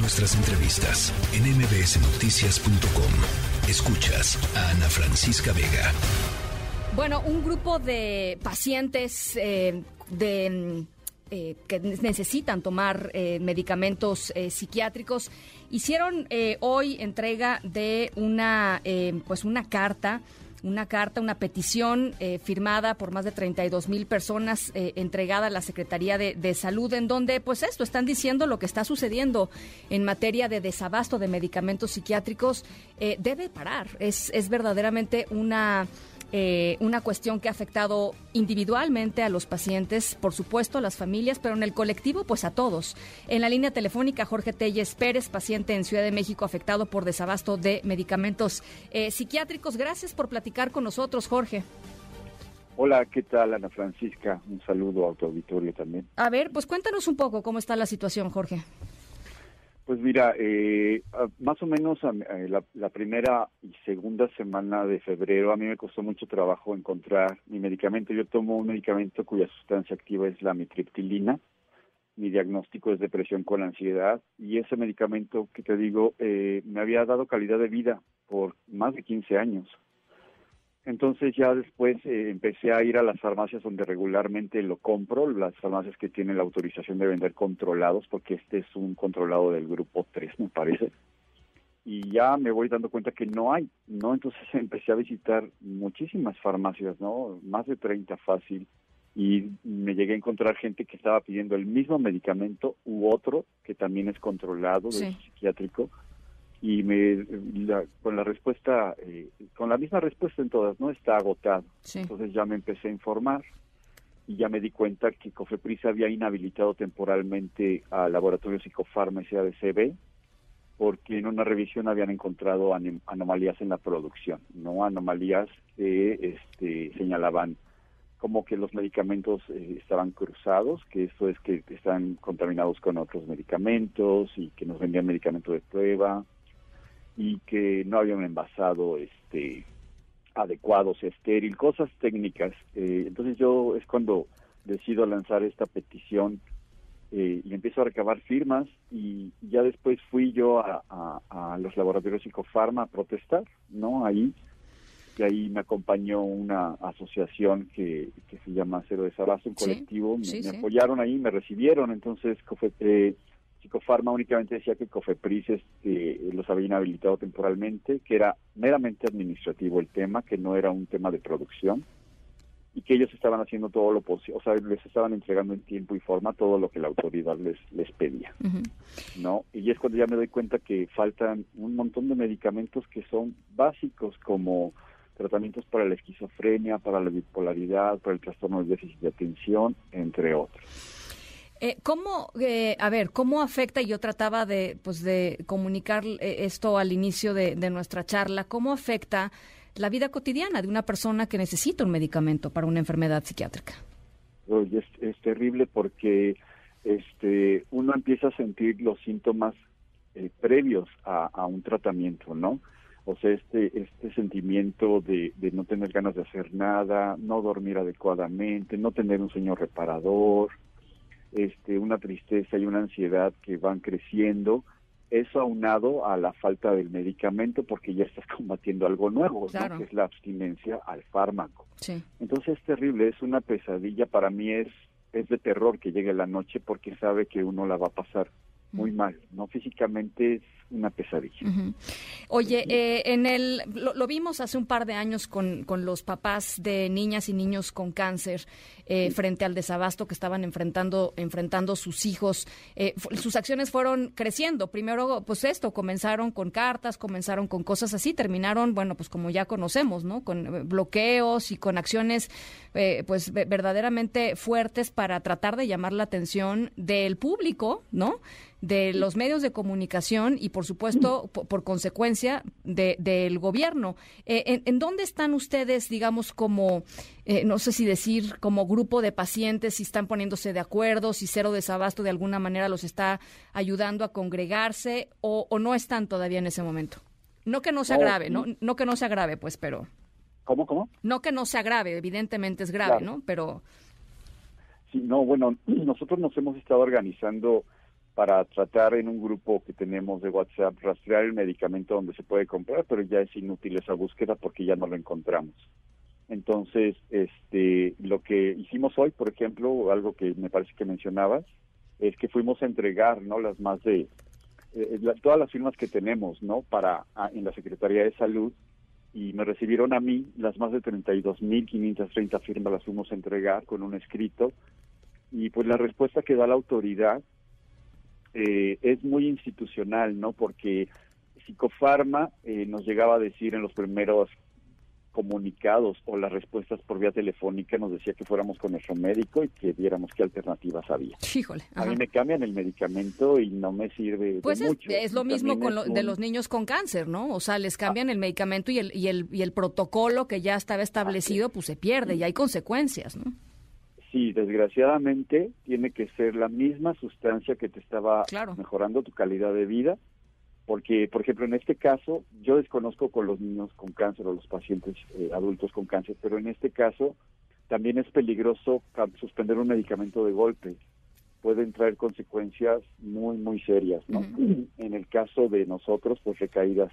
Nuestras entrevistas en mbsnoticias.com. Escuchas a Ana Francisca Vega. Bueno, un grupo de pacientes eh, de eh, que necesitan tomar eh, medicamentos psiquiátricos hicieron hoy entrega de una pues una carta una carta, una petición eh, firmada por más de 32 mil personas eh, entregada a la Secretaría de, Salud, en donde, pues esto, están diciendo lo que está sucediendo en materia de desabasto de medicamentos psiquiátricos eh, debe parar. Es, es verdaderamente una eh, una cuestión que ha afectado individualmente a los pacientes, por supuesto a las familias, pero en el colectivo, pues a todos. En la línea telefónica, Jorge Telles Pérez, paciente en Ciudad de México afectado por desabasto de medicamentos eh, psiquiátricos. Gracias por platicar con nosotros, Jorge. Hola, ¿qué tal, Ana Francisca? Un saludo a tu auditorio también. A ver, pues cuéntanos un poco cómo está la situación, Jorge. Pues mira, eh, más o menos eh, la, primera y segunda semana de febrero a mí me costó mucho trabajo encontrar mi medicamento. Yo tomo un medicamento cuya sustancia activa es la mitriptilina. Mi diagnóstico es depresión con ansiedad y ese medicamento que te digo eh, me había dado calidad de vida por más de 15 años. Entonces ya después eh, empecé a ir a las farmacias donde regularmente lo compro, las farmacias que tienen la autorización de vender controlados, porque este es un controlado del grupo 3, me parece. Y ya me voy dando cuenta que no hay, ¿no? Entonces empecé a visitar muchísimas farmacias, ¿no? Más de 30 fácil. Y me llegué a encontrar gente que estaba pidiendo el mismo medicamento u otro que también es controlado, de psiquiátrico, y me con la respuesta eh, con la misma respuesta en todas no está agotado. Entonces ya me empecé a informar y ya me di cuenta que Cofepris había inhabilitado temporalmente al laboratorio Psicofarma SADCB porque en una revisión habían encontrado anomalías en la producción no anomalías que este señalaban como que los medicamentos eh, estaban cruzados, que eso es que están contaminados con otros medicamentos y que nos vendían medicamentos de prueba, y que no había un envasado este adecuado, o estéril, cosas técnicas. Eh, entonces yo es cuando decido lanzar esta petición eh, y empiezo a recabar firmas y ya después fui yo a, los laboratorios Psicofarma a protestar, ¿no? Ahí, y ahí me acompañó una asociación que, que se llama Cero Desabasto, un colectivo, me, apoyaron ahí, me recibieron, entonces eh, Psicofarma únicamente decía que Cofepris este, los había inhabilitado temporalmente, que era meramente administrativo el tema, que no era un tema de producción y que ellos estaban haciendo todo lo posible, o sea, les estaban entregando en tiempo y forma todo lo que la autoridad les les pedía, ¿no? Y es cuando ya me doy cuenta que faltan un montón de medicamentos que son básicos como tratamientos para la esquizofrenia, para la bipolaridad, para el trastorno de déficit de atención, entre otros. Eh, ¿Cómo, eh, a ver, cómo afecta, y yo trataba de, pues, de comunicar eh, esto al inicio de, nuestra charla, cómo afecta la vida cotidiana de una persona que necesita un medicamento para una enfermedad psiquiátrica? Oye, es, terrible porque este, uno empieza a sentir los síntomas previos a, un tratamiento, ¿no? O sea, este, este sentimiento de, de no tener ganas de hacer nada, no dormir adecuadamente, no tener un sueño reparador, este, una tristeza y una ansiedad que van creciendo, eso aunado a la falta del medicamento porque ya estás combatiendo algo nuevo, que es la abstinencia al fármaco. Entonces es terrible, es una pesadilla, para mí es, es de terror que llegue la noche porque sabe que uno la va a pasar muy mal, no físicamente una pesadilla. Oye, eh, en el lo, vimos hace un par de años con, con los papás de niñas y niños con cáncer eh, frente al desabasto que estaban enfrentando enfrentando sus hijos. Eh, sus acciones fueron creciendo. Primero, pues esto comenzaron con cartas, comenzaron con cosas así, terminaron, bueno, pues como ya conocemos, ¿no? Con bloqueos y con acciones, pues verdaderamente fuertes para tratar de llamar la atención del público, ¿no? de los medios de comunicación y, por supuesto, por, consecuencia, del gobierno. Eh, en, dónde están ustedes, digamos, como, eh, no sé si decir, como grupo de pacientes, si están poniéndose de acuerdo, si Cero Desabasto de alguna manera los está ayudando a congregarse o, no están todavía en ese momento? No que no se agrave, ¿no? No que no se agrave, pues, pero... ¿Cómo, cómo? No que no se agrave, evidentemente es grave, ¿no? Pero... Sí, no, bueno, nosotros nos hemos estado organizando para tratar en un grupo que tenemos de WhatsApp rastrear el medicamento donde se puede comprar, pero ya es inútil esa búsqueda porque ya no lo encontramos. Entonces, este, lo que hicimos hoy, por ejemplo, algo que me parece que mencionabas, es que fuimos a entregar, ¿no? Las más de eh, todas las firmas que tenemos, ¿no? Para en la Secretaría de Salud y me recibieron a mí las más de 32.530 firmas las fuimos a entregar con un escrito y pues la respuesta que da la autoridad eh, es muy institucional, ¿no? Porque Psicofarma eh, nos llegaba a decir en los primeros comunicados o las respuestas por vía telefónica nos decía que fuéramos con nuestro médico y que viéramos qué alternativas había. Híjole. A mí me cambian el medicamento y no me sirve pues de es, mucho. es lo mismo con de los niños con cáncer, ¿no? O sea, les cambian el medicamento y el, y el y el protocolo que ya estaba establecido, pues se pierde y hay consecuencias, ¿no? Sí, desgraciadamente tiene que ser la misma sustancia que te estaba mejorando tu calidad de vida, porque, por ejemplo, en este caso, yo desconozco con los niños con cáncer o los pacientes eh, adultos con cáncer, pero en este caso también es peligroso suspender un medicamento de golpe. Pueden traer consecuencias muy, muy serias, ¿no? En el caso de nosotros, pues recaídas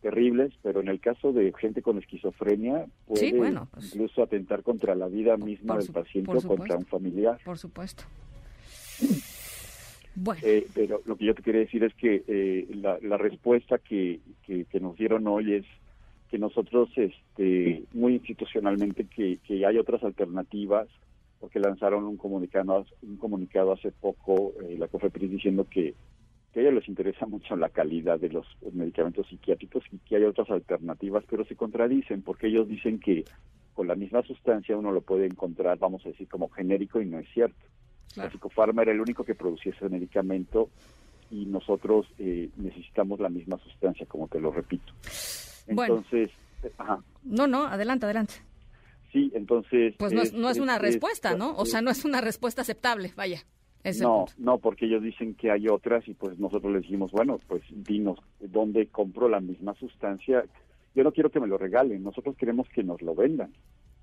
terribles, pero en el caso de gente con esquizofrenia puede pues, incluso atentar contra la vida misma del paciente o contra un familiar. Por supuesto. Bueno. Eh, pero lo que yo te quería decir es que eh, la, respuesta que, que, nos dieron hoy es que nosotros, este, muy institucionalmente, que, que hay otras alternativas, porque lanzaron un comunicado, un comunicado hace poco, eh, la COFEPRIS, diciendo que que a ellos les interesa mucho la calidad de los medicamentos psiquiátricos y que hay otras alternativas, pero se contradicen porque ellos dicen que con la misma sustancia uno lo puede encontrar, vamos a decir, como genérico y no es cierto. La psicofarma era el único que producía ese medicamento y nosotros eh, necesitamos la misma sustancia, como te lo repito. Entonces, eh, ajá. No, no, adelante, adelante. Sí, entonces... Pues no es, no es una respuesta, ¿no? O sea, no es una respuesta aceptable, vaya no, no, porque ellos dicen que hay otras y pues nosotros les dijimos, bueno, pues dinos dónde compro la misma sustancia. Yo no quiero que me lo regalen, nosotros queremos que nos lo vendan,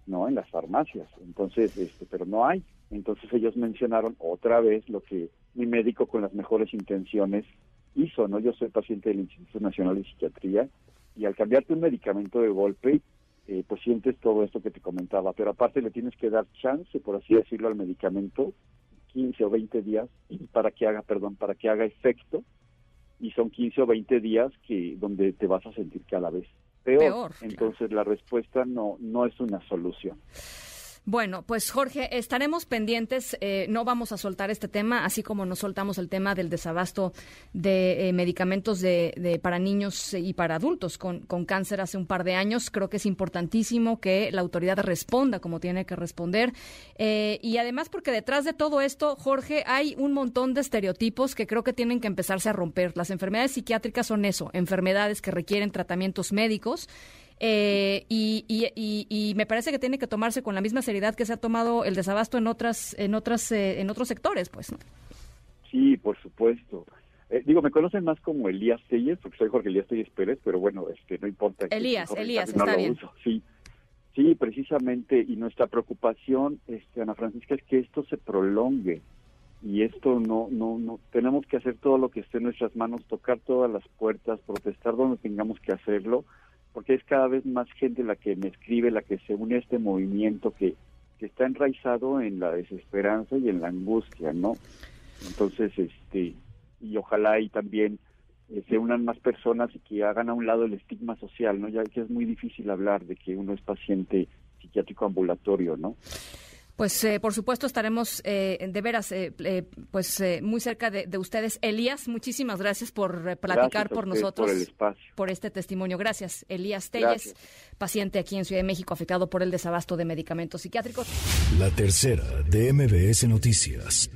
¿no? En las farmacias. Entonces, este, pero no hay. Entonces ellos mencionaron otra vez lo que mi médico con las mejores intenciones hizo, ¿no? Yo soy paciente del Instituto Nacional de Psiquiatría y al cambiarte un medicamento de golpe, eh, pues sientes todo esto que te comentaba, pero aparte le tienes que dar chance, por así decirlo, al medicamento 15 o 20 días para que haga, perdón, para que haga efecto y son 15 o 20 días que donde te vas a sentir cada vez peor. peor Entonces la respuesta no no es una solución. Bueno, pues Jorge, estaremos pendientes, eh, no vamos a soltar este tema, así como nos soltamos el tema del desabasto de eh, medicamentos de, para niños y para adultos con, con cáncer hace un par de años. Creo que es importantísimo que la autoridad responda como tiene que responder. Eh, y además porque detrás de todo esto, Jorge, hay un montón de estereotipos que creo que tienen que empezarse a romper. Las enfermedades psiquiátricas son eso, enfermedades que requieren tratamientos médicos eh, y, y, me parece que tiene que tomarse con la misma seriedad que se ha tomado el desabasto en otras en otras eh, en otros sectores pues sí por supuesto. Eh, digo me conocen más como Elías Telles porque soy Jorge Elías Telles Pérez pero bueno este no importa Elías Elías está bien. sí sí precisamente y nuestra preocupación este Ana Francisca es que esto se prolongue y esto no no no tenemos que hacer todo lo que esté en nuestras manos tocar todas las puertas protestar donde tengamos que hacerlo porque es cada vez más gente la que me escribe, la que se une a este movimiento que, que está enraizado en la desesperanza y en la angustia, ¿no? Entonces, este, y ojalá y también eh, se unan más personas y que hagan a un lado el estigma social, ¿no? Ya que es muy difícil hablar de que uno es paciente psiquiátrico ambulatorio, ¿no? Pues eh, por supuesto estaremos eh, de veras eh, pues muy cerca de, ustedes. Elías, muchísimas gracias por platicar por nosotros, por, este testimonio. Gracias, Elías Telles, paciente aquí en Ciudad de México afectado por el desabasto de medicamentos psiquiátricos. La tercera de MBS Noticias.